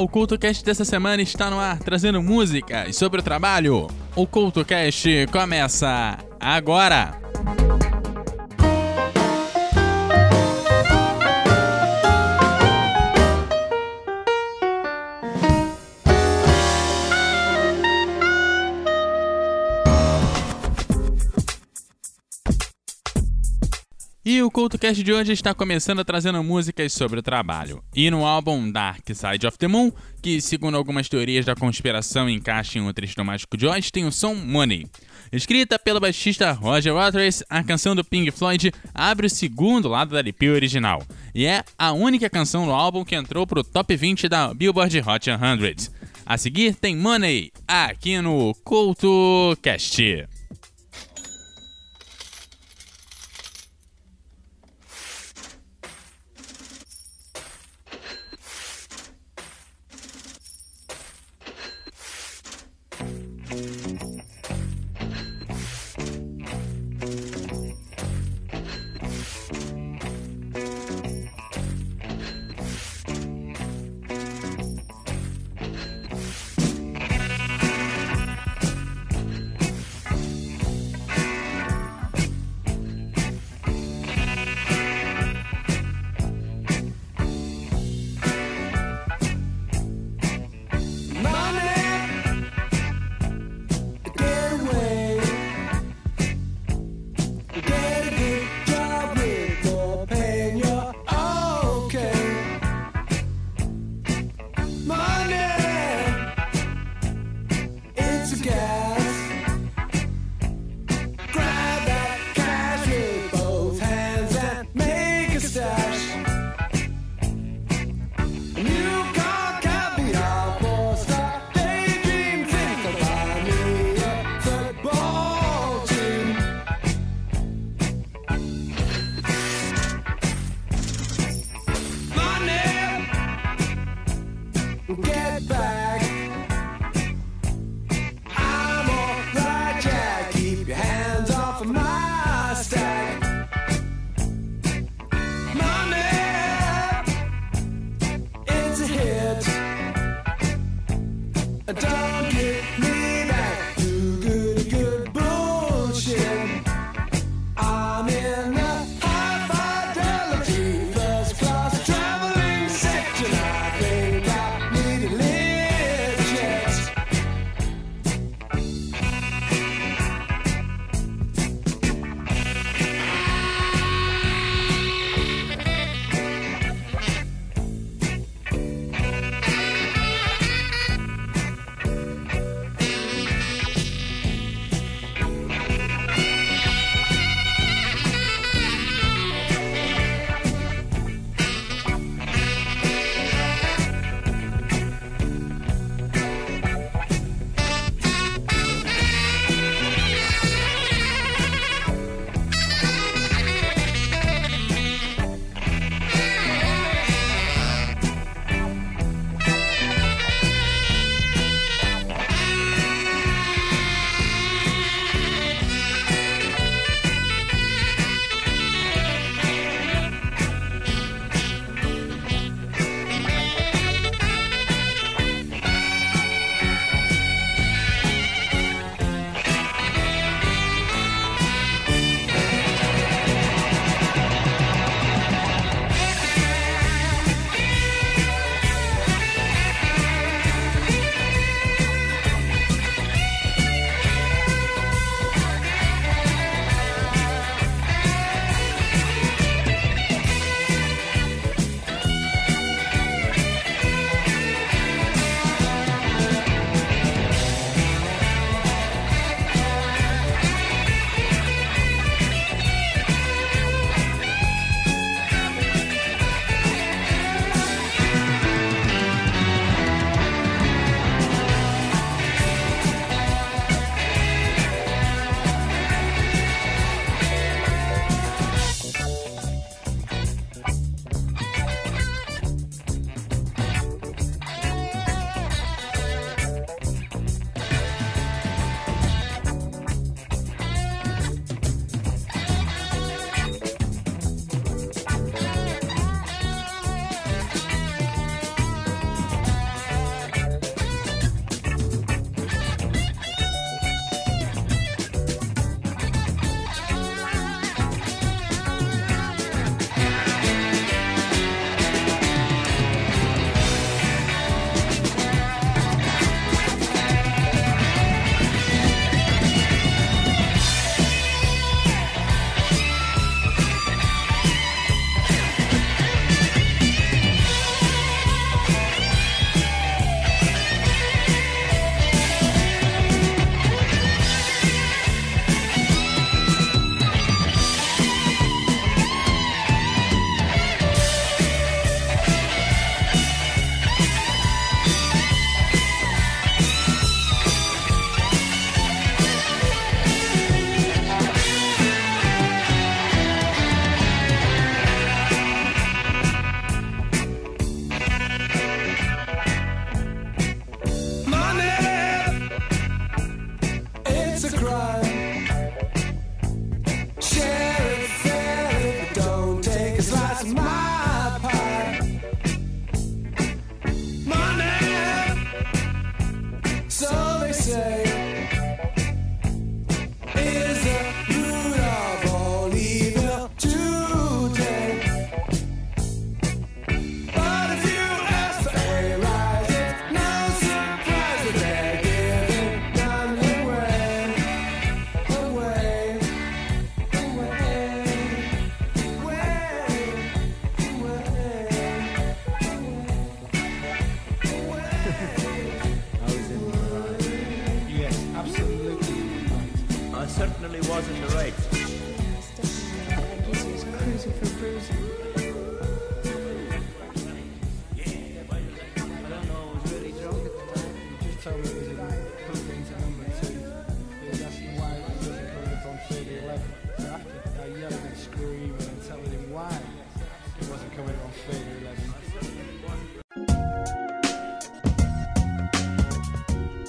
o CultoCast dessa semana está no ar, trazendo músicas sobre o trabalho. O CultoCast começa agora! E o CultoCast de hoje está começando trazendo músicas sobre o trabalho. E no álbum Dark Side of the Moon, que segundo algumas teorias da conspiração encaixa em um do Mágico de Oz, tem o som Money. Escrita pelo baixista Roger Waters, a canção do Pink Floyd abre o segundo lado da LP original. E é a única canção no álbum que entrou pro top 20 da Billboard Hot 100. A seguir tem Money, aqui no CultoCast.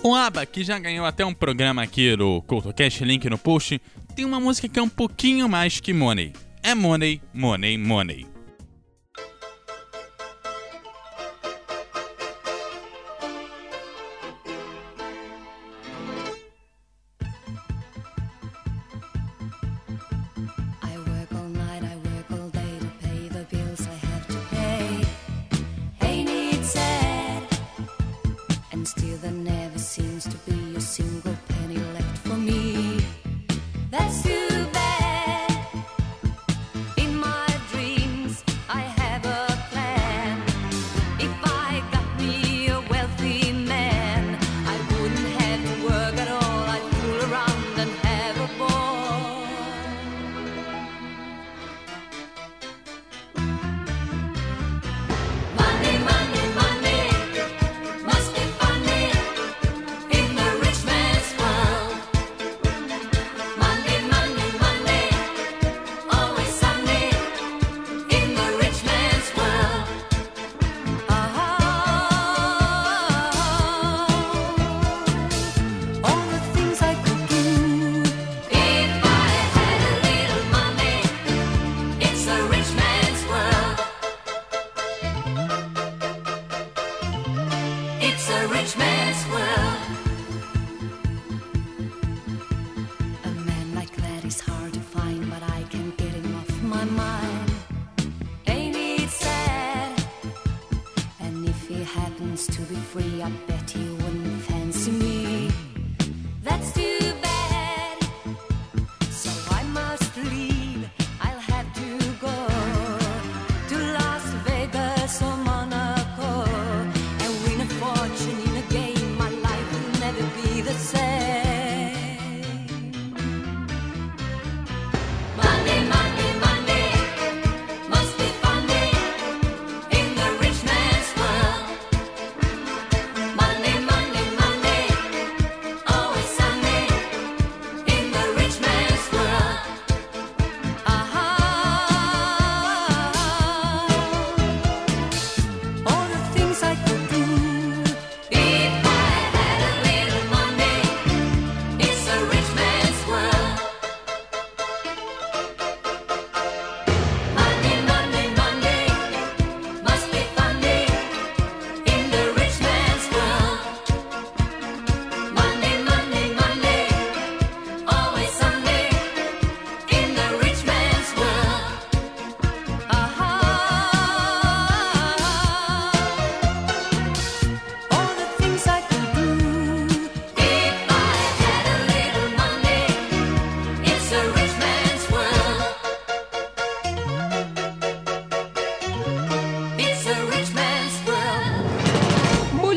O ABBA, que já ganhou até um programa aqui no CultoCast, link no post, tem uma música que é um pouquinho mais que Money. É Money, Money, Money.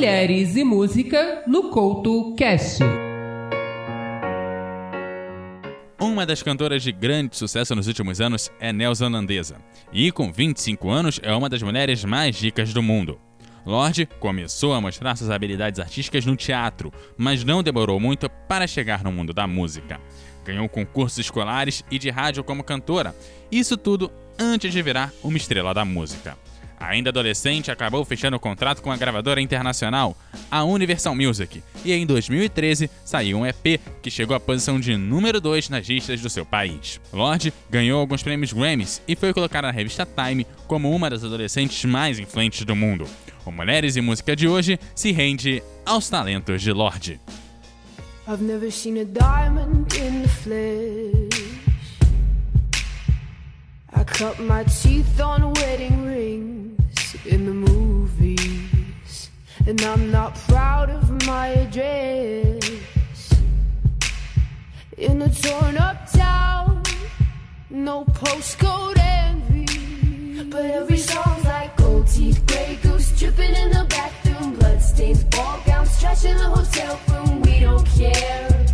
Mulheres e música no Couto Cast. Uma das cantoras de grande sucesso nos últimos anos é neozelandesa, e com 25 anos é uma das mulheres mais ricas do mundo. Lorde começou a mostrar suas habilidades artísticas no teatro, mas não demorou muito para chegar no mundo da música. Ganhou concursos escolares e de rádio como cantora, isso tudo antes de virar uma estrela da música. Ainda adolescente, acabou fechando o contrato com a gravadora internacional, a Universal Music, e em 2013 saiu um EP que chegou à posição de número 2 nas listas do seu país. Lorde ganhou alguns prêmios Grammys e foi colocada na revista Time como uma das adolescentes mais influentes do mundo. O Mulheres e Música de hoje se rende aos talentos de Lorde. I've never seen a diamond in the flesh. I cut my teeth on wedding rings And I'm not proud of my address. In a torn up town, no postcode envy. But every song's like gold teeth, gray goose dripping in the bathroom, bloodstains, ball gowns, trash in the hotel room. We don't care.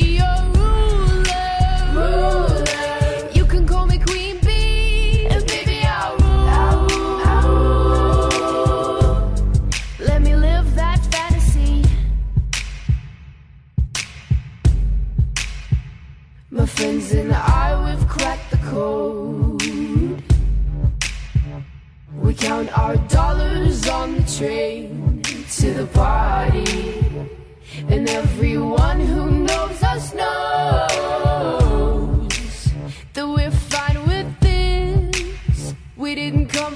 My friends and I, we've cracked the code. We count our dollars on the train to the party. And everyone who knows us knows that we're fine with this. We didn't come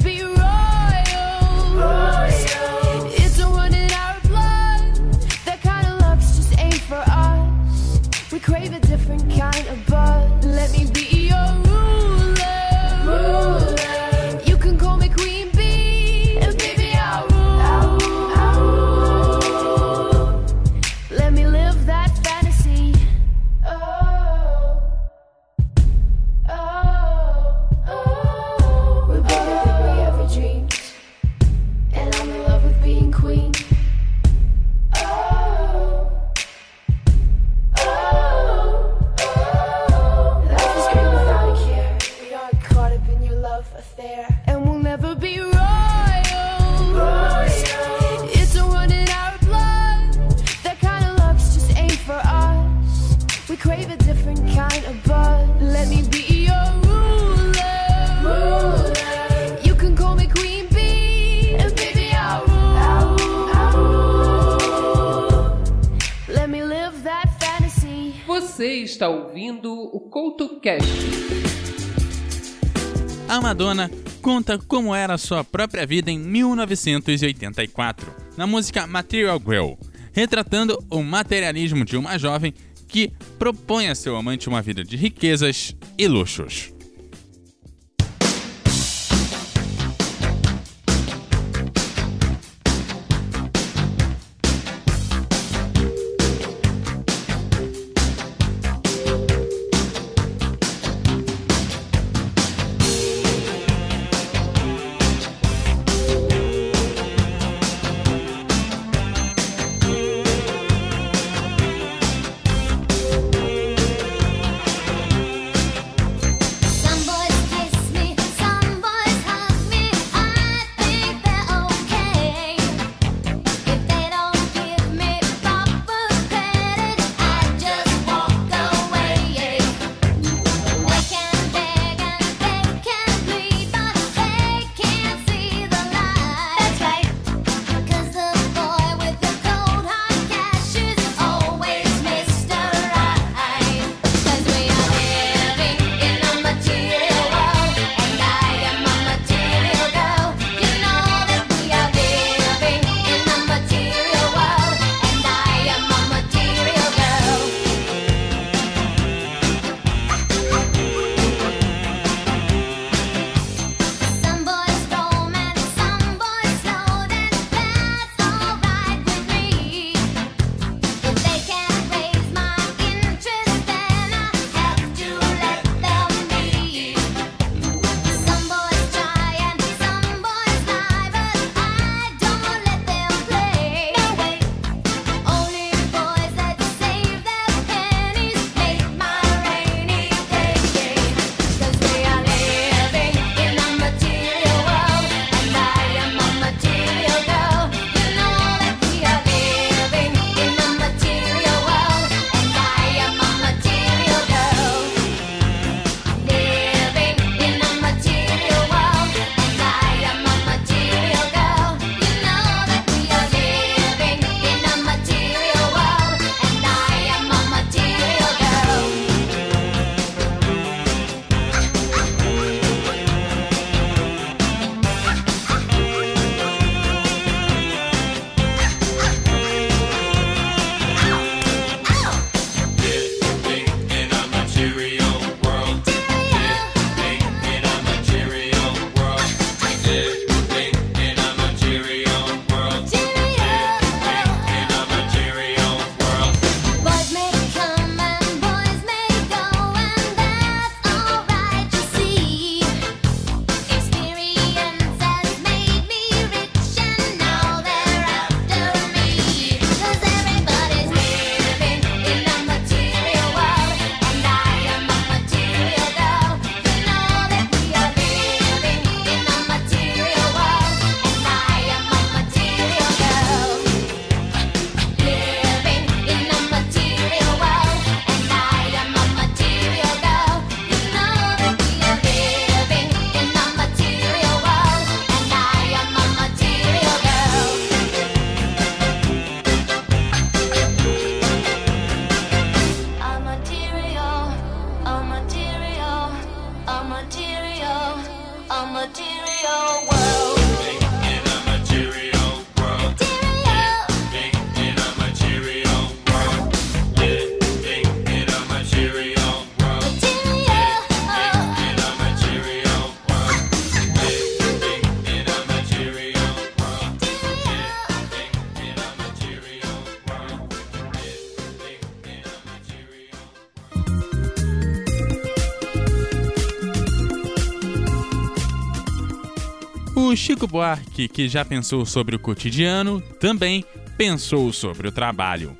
Madonna conta como era sua própria vida em 1984, na música Material Girl, retratando o materialismo de uma jovem que propõe a seu amante uma vida de riquezas e luxos. O Chico Buarque, que já pensou sobre o cotidiano, também pensou sobre o trabalho.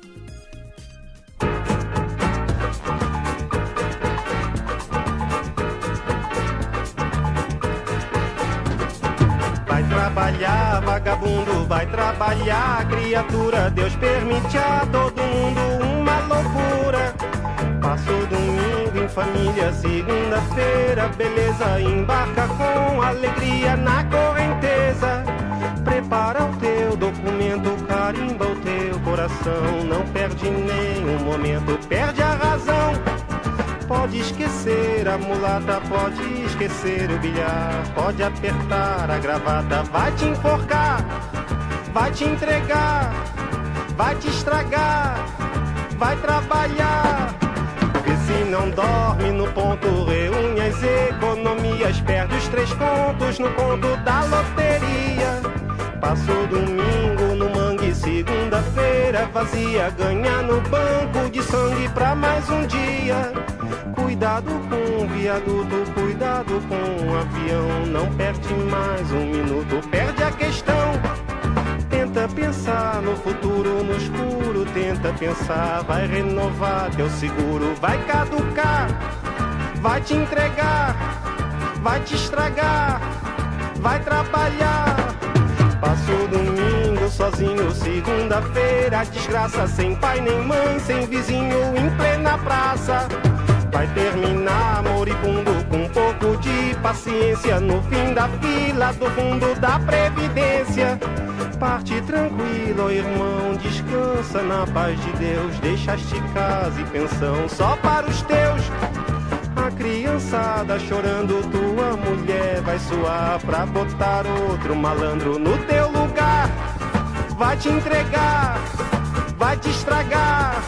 Vai trabalhar, vagabundo, vai trabalhar, criatura. Deus permite a todo mundo uma loucura. Família, segunda-feira, beleza. Embarca com alegria na correnteza. Prepara o teu documento, carimba o teu coração. Não perde nenhum momento, perde a razão. Pode esquecer a mulata, pode esquecer o bilhar, pode apertar a gravata, vai te enforcar, vai te entregar, vai te estragar, vai trabalhar. Se não dorme no ponto, reúne as economias, perde os três contos no conto da loteria. Passou domingo no mangue, segunda-feira vazia, ganha no banco de sangue pra mais um dia. Cuidado com o viaduto, cuidado com o avião. Não perde mais um minuto, perde a questão. Tenta pensar no futuro, no escuro. Tenta pensar, vai renovar teu seguro. Vai caducar, vai te entregar, vai te estragar, vai trabalhar. Passou domingo sozinho, segunda-feira, desgraça, sem pai nem mãe, sem vizinho, em plena praça. Vai terminar moribundo com pouco de paciência no fim da fila do fundo da previdência. Parte tranquilo, irmão, descansa na paz de Deus. Deixaste casa e pensão só para os teus. A criançada chorando, tua mulher vai suar pra botar outro malandro no teu lugar. Vai te entregar, vai te estragar,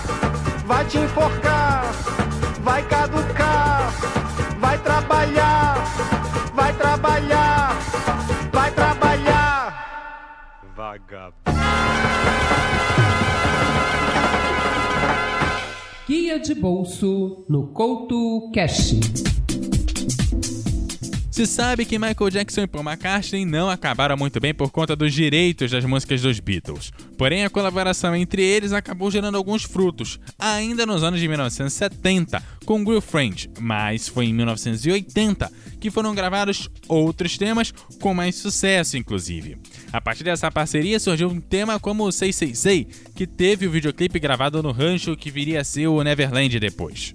vai te enforcar, vai caducar, Vagabundo. Guia de bolso no Couto Cash. Se sabe que Michael Jackson e Paul McCartney não acabaram muito bem por conta dos direitos das músicas dos Beatles. Porém, a colaboração entre eles acabou gerando alguns frutos, ainda nos anos de 1970, com Girlfriend, mas foi em 1980 que foram gravados outros temas com mais sucesso, inclusive. A partir dessa parceria surgiu um tema como Sei Sei, que teve o videoclipe gravado no rancho que viria a ser o Neverland depois.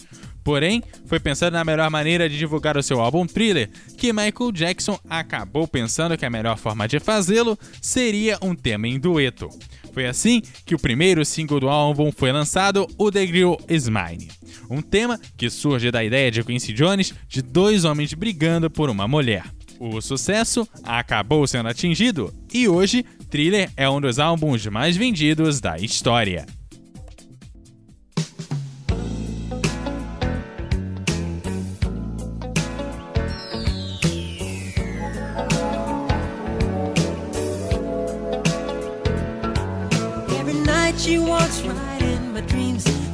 Porém, foi pensando na melhor maneira de divulgar o seu álbum Thriller que Michael Jackson acabou pensando que a melhor forma de fazê-lo seria um tema em dueto. Foi assim que o primeiro single do álbum foi lançado, o The Girl Is Mine. Um tema que surge da ideia de Quincy Jones de dois homens brigando por uma mulher. O sucesso acabou sendo atingido e hoje Thriller é um dos álbuns mais vendidos da história.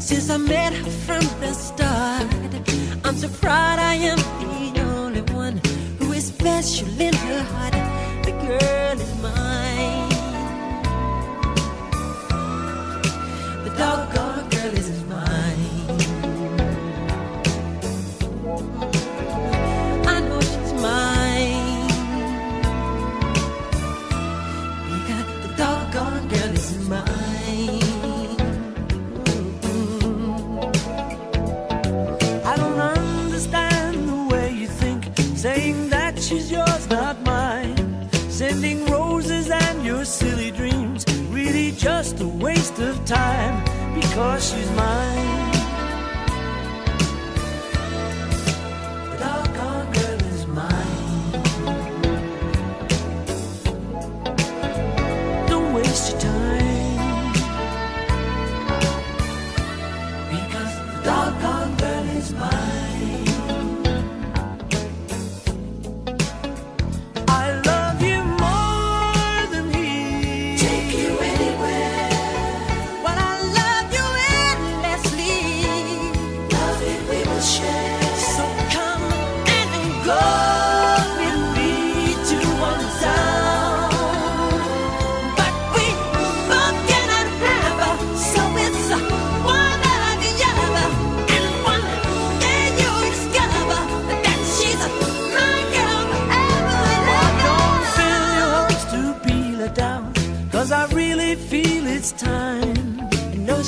Since I met her from the start. I'm so proud I am the only one who is special in her heart. The girl is mine. She's yours, not mine. Sending roses and your silly dreams, really just a waste of time because she's mine.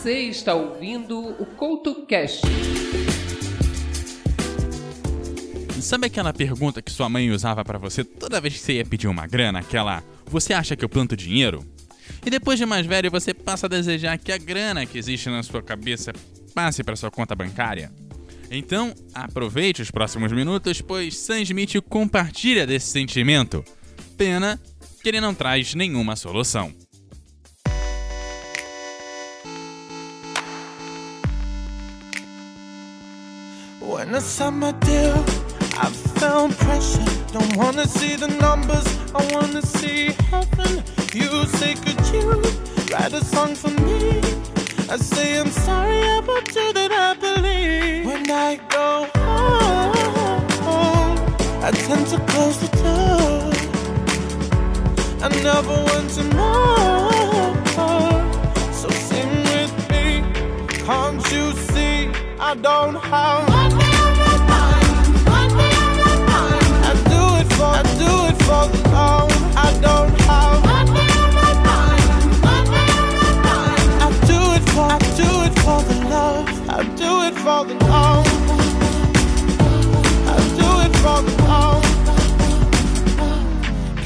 Você está ouvindo o CoutoCast. Sabe aquela pergunta que sua mãe usava pra você toda vez que você ia pedir uma grana? Aquela, você acha que eu planto dinheiro? E depois de mais velho, você passa a desejar que a grana que existe na sua cabeça passe para sua conta bancária? Então, aproveite os próximos minutos, pois Sam Smith compartilha desse sentimento. Pena que ele não traz nenhuma solução. When I signed my I felt pressure. Don't wanna see the numbers, I wanna see heaven. You say, could you write a song for me? I say, I'm sorry about you that I believe. When I go home, I tend to close the door. I never want to know. So sing with me, can't you see? I don't have.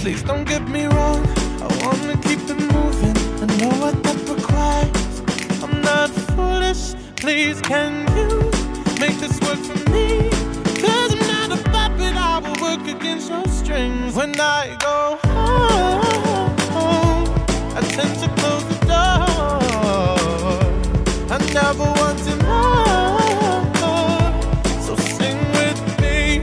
Please don't get me wrong. I wanna keep it moving. I know what that requires. I'm not foolish. Please, can you make this work for me? Cause Puppet. I will work against your strings. When I go home, I tend to close the door. I never want to know. So sing with me.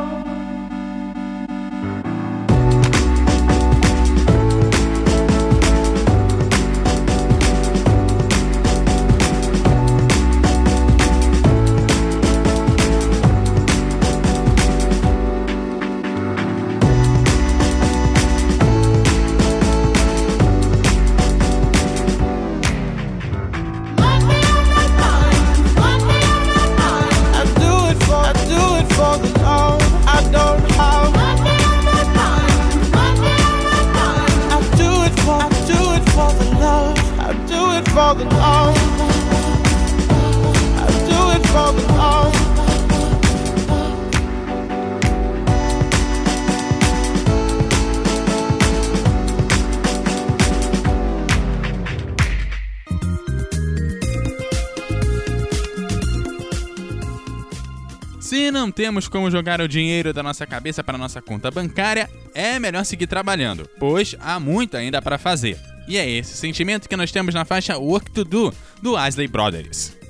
for the love. Se não temos como jogar o dinheiro da nossa cabeça para nossa conta bancária, é melhor seguir trabalhando, pois há muito ainda para fazer. E é esse sentimento que nós temos na faixa Work to Do do Asley Brothers.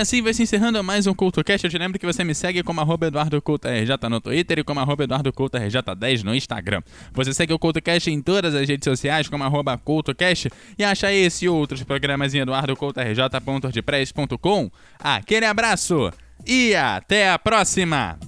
assim vai se encerrando mais um CultoCast. Eu te lembro que você me segue como arroba no Twitter e como arroba EduardoCultoRJ10 no Instagram. Você segue o CultoCast em todas as redes sociais como arroba CultoCast e acha esse e outros programas em eduardocultorj.ordpress.com. Aquele abraço e até a próxima!